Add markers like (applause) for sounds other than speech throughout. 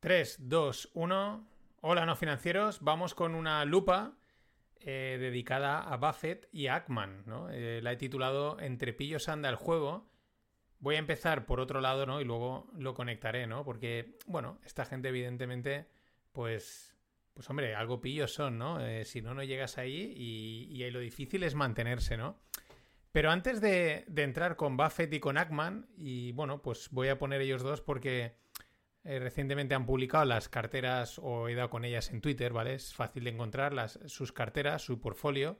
3, 2, 1. Hola, no financieros. Vamos con una lupa eh, dedicada a Buffett y a Ackman. ¿no? Eh, la he titulado Entre pillos anda el juego. Voy a empezar por otro lado, ¿no? Y luego lo conectaré, ¿no? Porque, bueno, esta gente, evidentemente, pues. Pues hombre, algo pillos son, ¿no? Eh, si no, no llegas ahí y, y, lo difícil es mantenerse, ¿no? Pero antes de, de entrar con Buffett y con Ackman, y bueno, pues voy a poner ellos dos porque eh, recientemente han publicado las carteras o he dado con ellas en Twitter, ¿vale? Es fácil de encontrar sus carteras, su portfolio.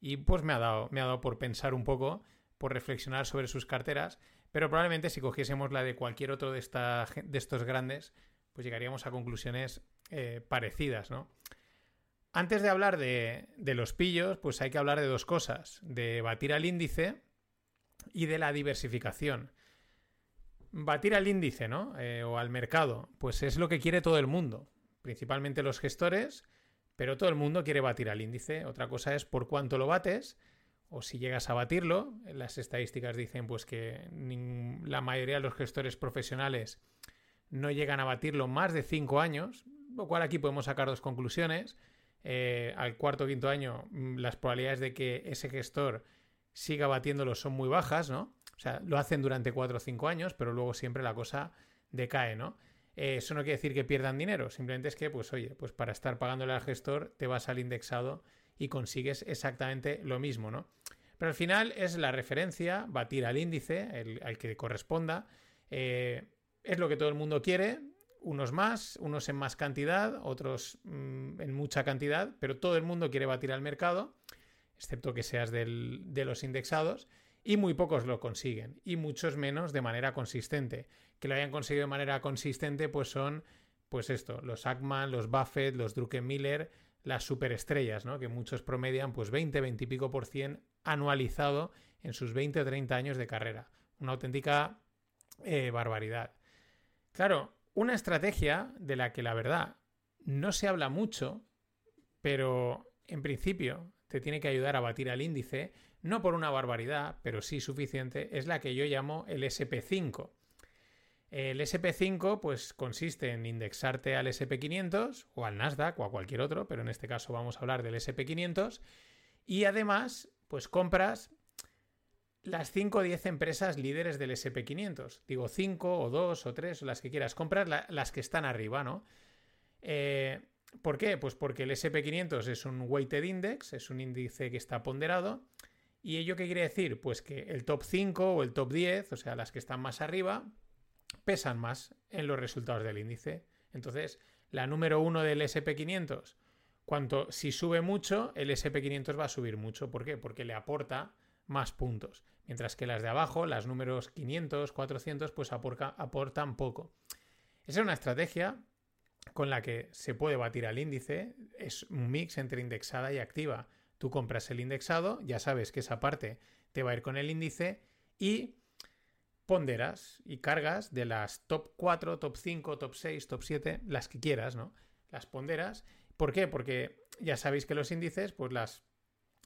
Y pues me ha, dado, me ha dado por pensar un poco, por reflexionar sobre sus carteras. Pero probablemente si cogiésemos la de cualquier otro de, esta, de estos grandes, pues llegaríamos a conclusiones eh, parecidas, ¿no? Antes de hablar de, de los pillos, pues hay que hablar de dos cosas. De batir al índice y de la diversificación batir al índice, ¿no? Eh, o al mercado, pues es lo que quiere todo el mundo, principalmente los gestores, pero todo el mundo quiere batir al índice. Otra cosa es por cuánto lo bates o si llegas a batirlo. Las estadísticas dicen pues que la mayoría de los gestores profesionales no llegan a batirlo más de 5 años, lo cual aquí podemos sacar dos conclusiones. Eh, al cuarto o quinto año mm, las probabilidades de que ese gestor siga batiéndolo son muy bajas, ¿no? O sea, lo hacen durante cuatro o cinco años, pero luego siempre la cosa decae, ¿no? Eh, eso no quiere decir que pierdan dinero, simplemente es que, pues oye, pues para estar pagándole al gestor te vas al indexado y consigues exactamente lo mismo, ¿no? Pero al final es la referencia, batir al índice, al que corresponda. Eh, es lo que todo el mundo quiere, unos más, unos en más cantidad, otros mmm, en mucha cantidad, pero todo el mundo quiere batir al mercado, excepto que seas de los indexados y muy pocos lo consiguen y muchos menos de manera consistente. Que lo hayan conseguido de manera consistente pues son pues esto, los Ackman, los Buffett, los Druckenmiller, las superestrellas, ¿no? Que muchos promedian pues 20, 20 y pico por cien anualizado en sus 20 o 30 años de carrera. Una auténtica eh, barbaridad. Claro, una estrategia de la que la verdad no se habla mucho, pero en principio te tiene que ayudar a batir al índice, no por una barbaridad, pero sí suficiente, es la que yo llamo el SP5. El SP5 pues consiste en indexarte al SP500 o al Nasdaq o a cualquier otro, pero en este caso vamos a hablar del SP500 y además pues compras las 5 o 10 empresas líderes del SP500. Digo 5 o 2 o 3 o las que quieras. Compras la, las que están arriba, ¿no? Eh, ¿Por qué? Pues porque el SP500 es un weighted index, es un índice que está ponderado. ¿Y ello qué quiere decir? Pues que el top 5 o el top 10, o sea, las que están más arriba, pesan más en los resultados del índice. Entonces, la número 1 del SP500, cuanto si sube mucho, el SP500 va a subir mucho. ¿Por qué? Porque le aporta más puntos. Mientras que las de abajo, las números 500, 400, pues aportan poco. Esa es una estrategia con la que se puede batir al índice es un mix entre indexada y activa. Tú compras el indexado, ya sabes que esa parte te va a ir con el índice y ponderas y cargas de las top 4, top 5, top 6, top 7, las que quieras, ¿no? Las ponderas. ¿Por qué? Porque ya sabéis que los índices, pues las,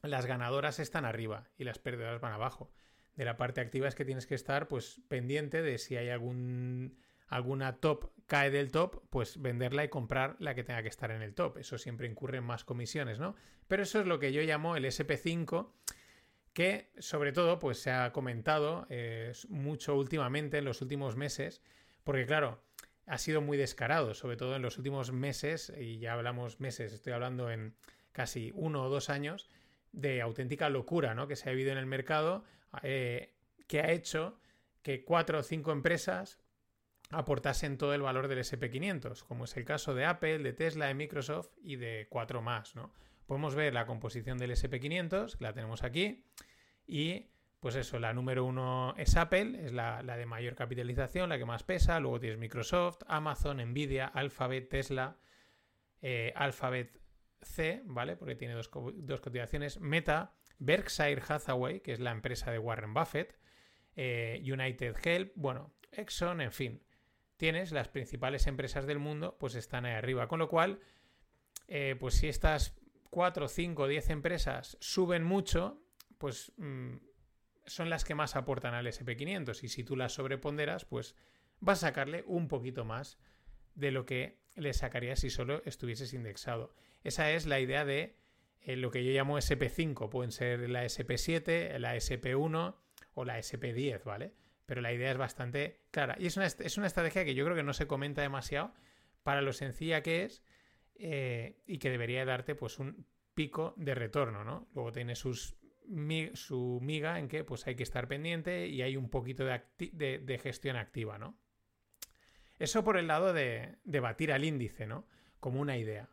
las ganadoras están arriba y las perdedoras van abajo. De la parte activa es que tienes que estar pues pendiente de si hay algún alguna top cae del top, pues venderla y comprar la que tenga que estar en el top. Eso siempre incurre en más comisiones, ¿no? Pero eso es lo que yo llamo el SP5, que sobre todo pues se ha comentado eh, mucho últimamente, en los últimos meses, porque claro, ha sido muy descarado, sobre todo en los últimos meses, y ya hablamos meses, estoy hablando en casi uno o dos años, de auténtica locura, ¿no? Que se ha vivido en el mercado, eh, que ha hecho que cuatro o cinco empresas aportasen todo el valor del SP500, como es el caso de Apple, de Tesla, de Microsoft y de cuatro más. ¿no? Podemos ver la composición del SP500, que la tenemos aquí, y pues eso, la número uno es Apple, es la, de mayor capitalización, la que más pesa, luego tienes Microsoft, Amazon, Nvidia, Alphabet, Tesla, eh, Alphabet C, ¿vale? Porque tiene dos, dos cotizaciones, Meta, Berkshire Hathaway, que es la empresa de Warren Buffett, eh, United Health, bueno, Exxon, en fin tienes, las principales empresas del mundo, pues están ahí arriba. Con lo cual, eh, pues si estas 4, 5, 10 empresas suben mucho, pues mm, son las que más aportan al SP500. Y si tú las sobreponderas, pues vas a sacarle un poquito más de lo que le sacaría si solo estuvieses indexado. Esa es la idea de eh, lo que yo llamo SP5. Pueden ser la SP7, la SP1 o la SP10, ¿vale? Pero la idea es bastante clara. Y es una, es una estrategia que yo creo que no se comenta demasiado para lo sencilla que es eh, y que debería darte pues un pico de retorno, ¿no? Luego tiene sus, su miga en que pues hay que estar pendiente y hay un poquito de, gestión activa, ¿no? Eso por el lado de, batir al índice, ¿no? Como una idea.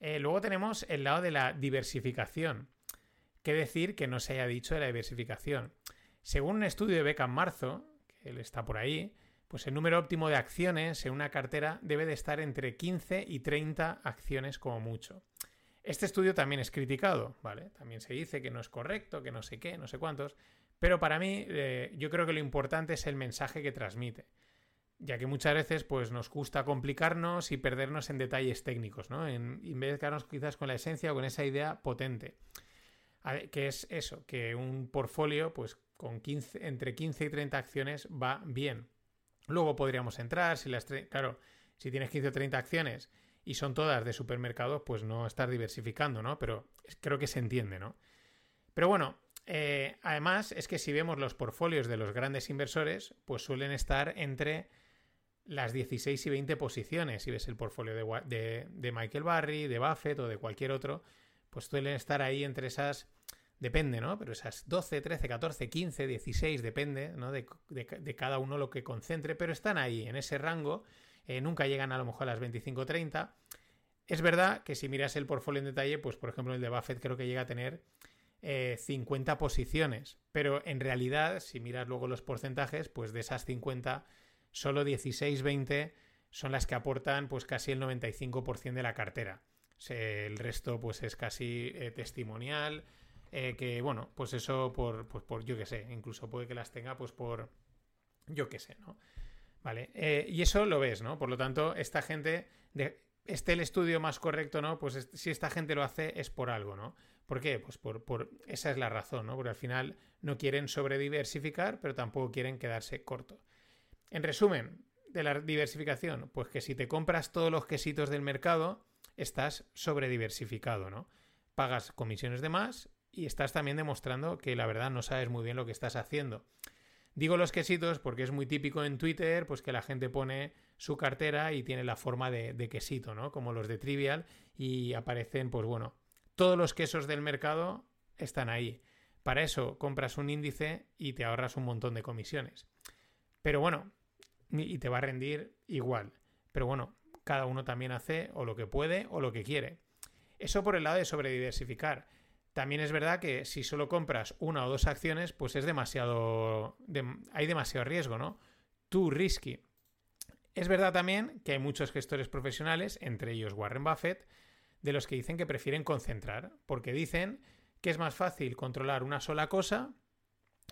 Eh, luego tenemos el lado de la diversificación. ¿Qué decir que no se haya dicho de la diversificación? Según un estudio de Beca en marzo, que él está por ahí, pues el número óptimo de acciones en una cartera debe de estar entre 15 y 30 acciones como mucho. Este estudio también es criticado, ¿vale? También se dice que no es correcto, que no sé qué, no sé cuántos, pero para mí eh, yo creo que lo importante es el mensaje que transmite, ya que muchas veces pues nos gusta complicarnos y perdernos en detalles técnicos, ¿no? En, en vez de quedarnos quizás con la esencia o con esa idea potente, que es eso, que un portfolio pues con 15, entre 15 y 30 acciones va bien. Luego podríamos entrar, si las claro, si tienes 15 o 30 acciones y son todas de supermercados, pues no estar diversificando, ¿no? Pero creo que se entiende, ¿no? Pero bueno, eh, además es que si vemos los portfolios de los grandes inversores, pues suelen estar entre las 16 y 20 posiciones. Si ves el portfolio de, Michael Barry, de Buffett o de cualquier otro, pues suelen estar ahí entre esas Depende, ¿no? Pero esas 12, 13, 14, 15, 16, depende, ¿no? De, cada uno lo que concentre, pero están ahí, en ese rango. Eh, nunca llegan a lo mejor a las 25, 30. Es verdad que si miras el portfolio en detalle, pues por ejemplo el de Buffett creo que llega a tener 50 eh, posiciones, pero en realidad, si miras luego los porcentajes, pues de esas 50, solo 16, 20 son las que aportan pues casi el 95% de la cartera. el resto pues es casi eh, testimonial, eh, que bueno, pues eso por, pues por yo que sé, incluso puede que las tenga pues por yo que sé, ¿no? Vale, eh, y eso lo ves, ¿no? Por lo tanto, esta gente, de, este el estudio más correcto, ¿no? Pues si esta gente lo hace es por algo, ¿no? ¿Por qué? Pues por, por, esa es la razón, ¿no? Porque al final no quieren sobrediversificar, pero tampoco quieren quedarse corto. En resumen, de la diversificación, pues que si te compras todos los quesitos del mercado, estás sobrediversificado, ¿no? Pagas comisiones de más y estás también demostrando que la verdad no sabes muy bien lo que estás haciendo. Digo los quesitos porque es muy típico en Twitter, pues que la gente pone su cartera y tiene la forma de, quesito, ¿no? Como los de Trivial y aparecen, pues bueno, todos los quesos del mercado están ahí. Para eso compras un índice y te ahorras un montón de comisiones. Pero bueno, y te va a rendir igual. Pero bueno, cada uno también hace o lo que puede o lo que quiere. Eso por el lado de sobrediversificar. También es verdad que si solo compras una o dos acciones, pues es demasiado. hay demasiado riesgo, ¿no? Too risky. Es verdad también que hay muchos gestores profesionales, entre ellos Warren Buffett, de los que dicen que prefieren concentrar, porque dicen que es más fácil controlar una sola cosa,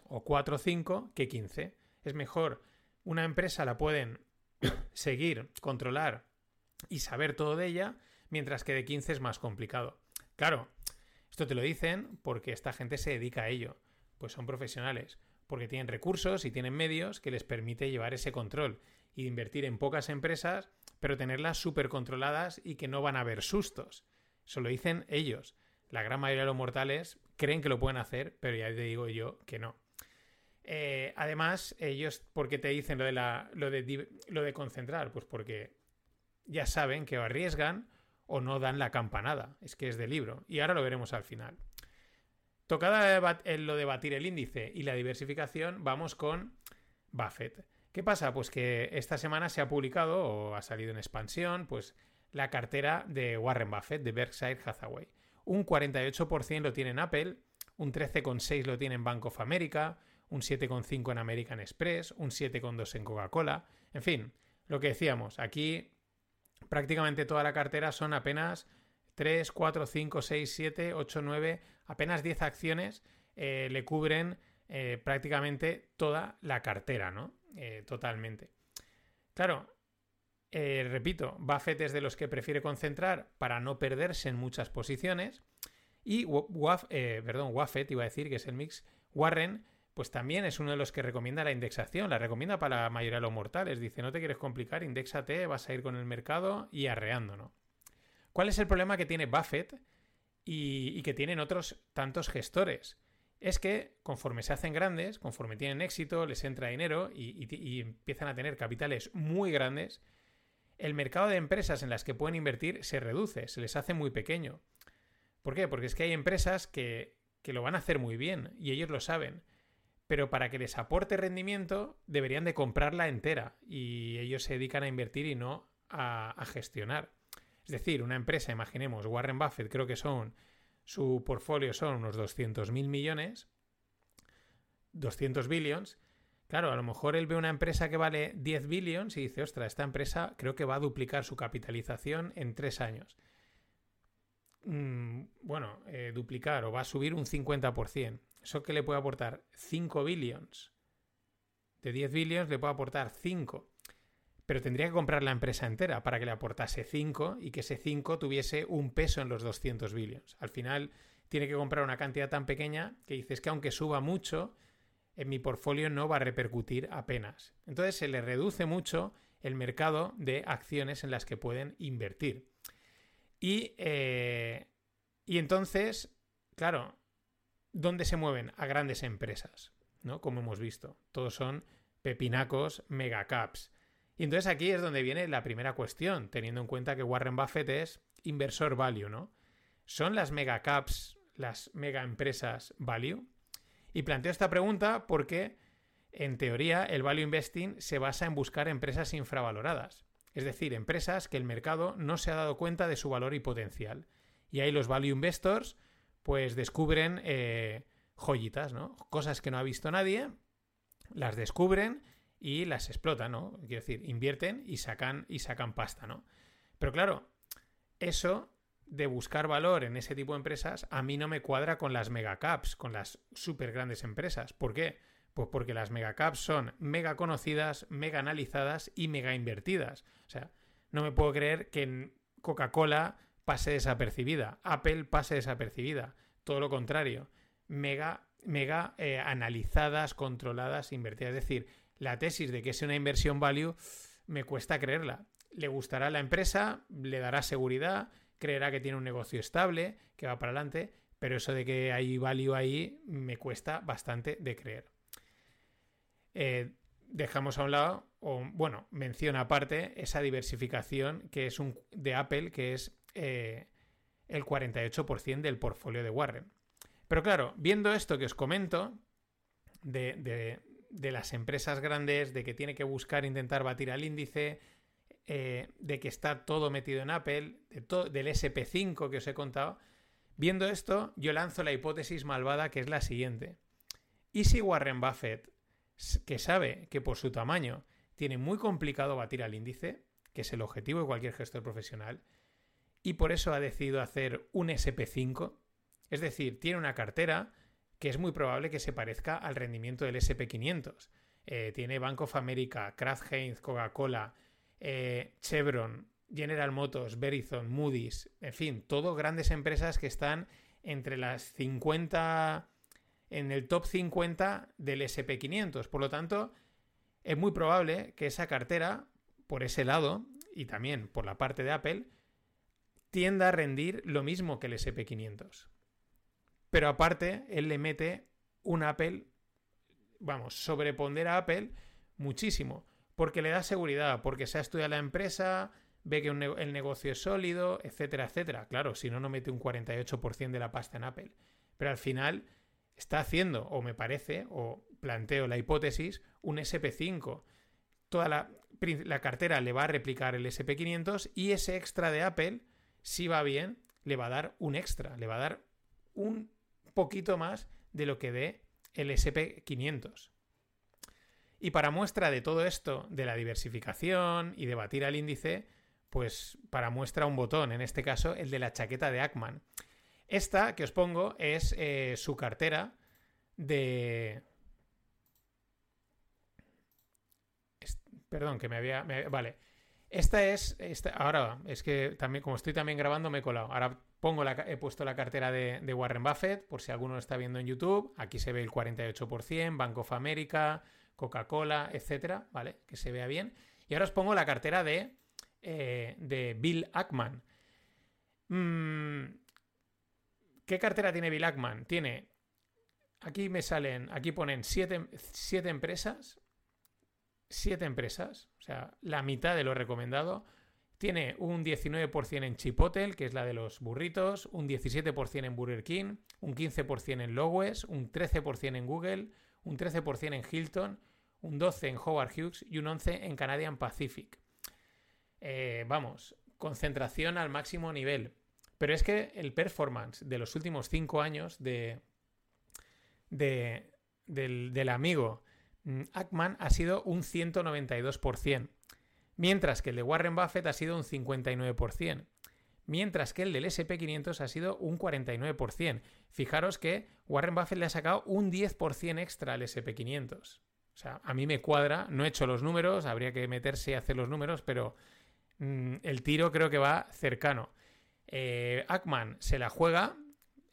o cuatro o cinco, que quince. Es mejor, una empresa la pueden (coughs) seguir, controlar y saber todo de ella, mientras que de 15 es más complicado. Claro, esto te lo dicen porque esta gente se dedica a ello, pues son profesionales, porque tienen recursos y tienen medios que les permite llevar ese control y invertir en pocas empresas, pero tenerlas súper controladas y que no van a haber sustos. Eso lo dicen ellos. La gran mayoría de los mortales creen que lo pueden hacer, pero ya te digo yo que no. Eh, además, ellos, ¿por qué te dicen lo de, lo, de, concentrar? Pues porque ya saben que arriesgan o no dan la campanada. Es que es de libro. Y ahora lo veremos al final. Tocada lo de batir el índice y la diversificación, vamos con Buffett. ¿Qué pasa? Pues que esta semana se ha publicado o ha salido en expansión, pues la cartera de Warren Buffett, de Berkshire Hathaway. Un 48% lo tiene en Apple, un 13,6% lo tiene en Bank of America, un 7,5% en American Express, un 7,2% en Coca-Cola. En fin, lo que decíamos, aquí prácticamente toda la cartera son apenas 3, 4, 5, 6, 7, 8, 9, apenas 10 acciones eh, le cubren eh, prácticamente toda la cartera, ¿no? Eh, totalmente. Claro, repito, Buffett es de los que prefiere concentrar para no perderse en muchas posiciones y perdón, Buffett iba a decir que es el mix, Warren pues también es uno de los que recomienda la indexación, la recomienda para la mayoría de los mortales. Dice, no te quieres complicar, indexate, vas a ir con el mercado y arreando, ¿no? ¿Cuál es el problema que tiene Buffett y, que tienen otros tantos gestores? Es que conforme se hacen grandes, conforme tienen éxito, les entra dinero y empiezan a tener capitales muy grandes, el mercado de empresas en las que pueden invertir se reduce, se les hace muy pequeño. ¿Por qué? Porque es que hay empresas que, lo van a hacer muy bien y ellos lo saben. Pero para que les aporte rendimiento deberían de comprarla entera y ellos se dedican a invertir y no a, gestionar. Es decir, una empresa, imaginemos, Warren Buffett creo que son, su portfolio son unos 200 mil millones, 200 billions, Claro, a lo mejor él ve una empresa que vale 10 billions y dice, ostra, esta empresa creo que va a duplicar su capitalización en tres años. Mm, bueno, eh, duplicar o va a subir un 50%. ¿Eso que le puede aportar? 5 billions. De 10 billions le puede aportar 5. Pero tendría que comprar la empresa entera para que le aportase 5 y que ese 5 tuviese un peso en los 200 billions. Al final tiene que comprar una cantidad tan pequeña que dices que aunque suba mucho, en mi portfolio no va a repercutir apenas. Entonces se le reduce mucho el mercado de acciones en las que pueden invertir. Y, eh, y entonces, claro, ¿dónde se mueven? A grandes empresas, ¿no? Como hemos visto. Todos son pepinacos, megacaps. Y entonces aquí es donde viene la primera cuestión, teniendo en cuenta que Warren Buffett es inversor value, ¿no? ¿Son las megacaps las mega empresas value? Y planteo esta pregunta porque, en teoría, el value investing se basa en buscar empresas infravaloradas, es decir, empresas que el mercado no se ha dado cuenta de su valor y potencial. Y ahí los value investors, pues descubren eh, joyitas, ¿no? Cosas que no ha visto nadie, las descubren y las explotan, ¿no? Quiero decir, invierten y sacan, y sacan pasta, ¿no? Pero claro, eso de buscar valor en ese tipo de empresas a mí no me cuadra con las megacaps, con las super grandes empresas. ¿Por qué? Pues porque las megacaps son mega conocidas, mega analizadas y mega invertidas. O sea, no me puedo creer que Coca-Cola pase desapercibida, Apple pase desapercibida. Todo lo contrario, mega, mega eh, analizadas, controladas, invertidas. Es decir, la tesis de que es una inversión value me cuesta creerla. Le gustará la empresa, le dará seguridad, creerá que tiene un negocio estable, que va para adelante, pero eso de que hay value ahí me cuesta bastante de creer. Eh, dejamos a un lado, o bueno, menciona aparte esa diversificación que es un, de Apple, que es eh, el 48% del portfolio de Warren. Pero claro, viendo esto que os comento, de, de, las empresas grandes, de que tiene que buscar intentar batir al índice, eh, de que está todo metido en Apple, del SP5 que os he contado, viendo esto, yo lanzo la hipótesis malvada que es la siguiente. ¿Y si Warren Buffett, que sabe que por su tamaño tiene muy complicado batir al índice, que es el objetivo de cualquier gestor profesional, y por eso ha decidido hacer un SP5, es decir, tiene una cartera que es muy probable que se parezca al rendimiento del SP500. Eh, tiene Bank of America, Kraft Heinz, Coca-Cola, eh, Chevron, General Motors, Verizon, Moody's, en fin, todo grandes empresas que están entre las 50, en el top 50 del SP500. Por lo tanto, es muy probable que esa cartera, por ese lado, y también por la parte de Apple, tienda a rendir lo mismo que el SP500. Pero aparte, él le mete un Apple, vamos, sobrepondera a Apple muchísimo porque le da seguridad, porque se ha estudiado la empresa, ve que el negocio es sólido, etcétera, etcétera. Claro, si no, no mete un 48% de la pasta en Apple. Pero al final está haciendo, o me parece, o planteo la hipótesis, un SP5. Toda la, la cartera le va a replicar el SP500 y ese extra de Apple, si va bien, le va a dar un extra, le va a dar un poquito más de lo que dé el SP500. Y para muestra de todo esto, de la diversificación y de batir al índice, pues para muestra un botón, en este caso el de la chaqueta de Ackman. Esta que os pongo es eh, su cartera de... Perdón, que me había... vale. Esta es. ahora, es que también, como estoy también grabando, me he colado. Ahora pongo la, he puesto la cartera de, de, Warren Buffett, por si alguno está viendo en YouTube. Aquí se ve el 48%, Bank of America, Coca-Cola, etcétera, ¿vale? Que se vea bien. Y ahora os pongo la cartera de, eh, de Bill Ackman. Mm, ¿Qué cartera tiene Bill Ackman? Tiene. Aquí me salen. Aquí ponen siete, siete empresas. Siete empresas. O sea, la mitad de lo recomendado. Tiene un 19% en Chipotle, que es la de los burritos, un 17% en Burger King, un 15% en Lowes, un 13% en Google, un 13% en Hilton, un 12% en Howard Hughes y un 11% en Canadian Pacific. Eh, vamos, concentración al máximo nivel. Pero es que el performance de los últimos 5 años de, del, amigo Ackman ha sido un 192%, mientras que el de Warren Buffett ha sido un 59%, mientras que el del SP500 ha sido un 49%. Fijaros que Warren Buffett le ha sacado un 10% extra al SP500. O sea, a mí me cuadra, no he hecho los números, habría que meterse y hacer los números, pero mm, el tiro creo que va cercano. Eh, Ackman se la juega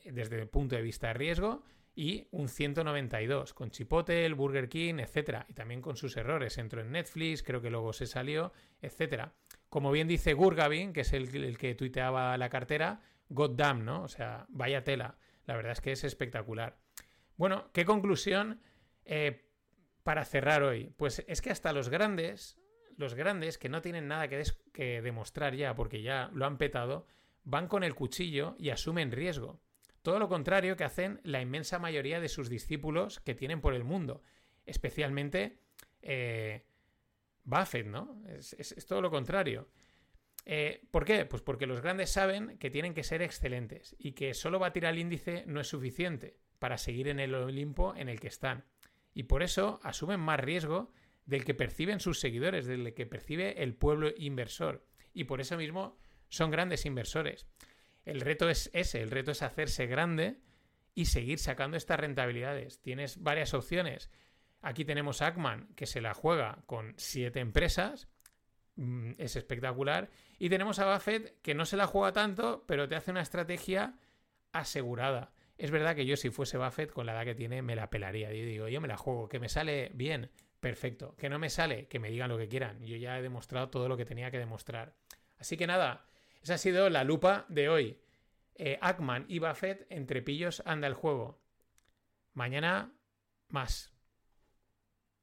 desde el punto de vista de riesgo y un 192 con Chipotle, Burger King, etcétera, y también con sus errores. Entró en Netflix, creo que luego se salió, etcétera. Como bien dice Gurgavin, que es el, que tuiteaba la cartera, God damn, ¿no? O sea, vaya tela. La verdad es que es espectacular. Bueno, ¿qué conclusión eh, para cerrar hoy? Pues es que hasta los grandes, los grandes que no tienen nada que demostrar ya, porque ya lo han petado, van con el cuchillo y asumen riesgo. Todo lo contrario que hacen la inmensa mayoría de sus discípulos que tienen por el mundo, especialmente eh, Buffett, ¿no? Es, todo lo contrario. Eh, ¿Por qué? Pues porque los grandes saben que tienen que ser excelentes y que solo batir al índice no es suficiente para seguir en el Olimpo en el que están. Y por eso asumen más riesgo del que perciben sus seguidores, del que percibe el pueblo inversor. Y por eso mismo son grandes inversores. El reto es ese, el reto es hacerse grande y seguir sacando estas rentabilidades. Tienes varias opciones. Aquí tenemos Ackman, que se la juega con siete empresas, mm, es espectacular. Y tenemos a Buffett, que no se la juega tanto, pero te hace una estrategia asegurada. Es verdad que yo si fuese Buffett, con la edad que tiene, me la pelaría. Yo digo, yo me la juego, que me sale bien, perfecto. Que no me sale, que me digan lo que quieran. Yo ya he demostrado todo lo que tenía que demostrar. Así que nada, esa ha sido la lupa de hoy. Eh, Ackman y Buffett entre pillos anda el juego. Mañana más.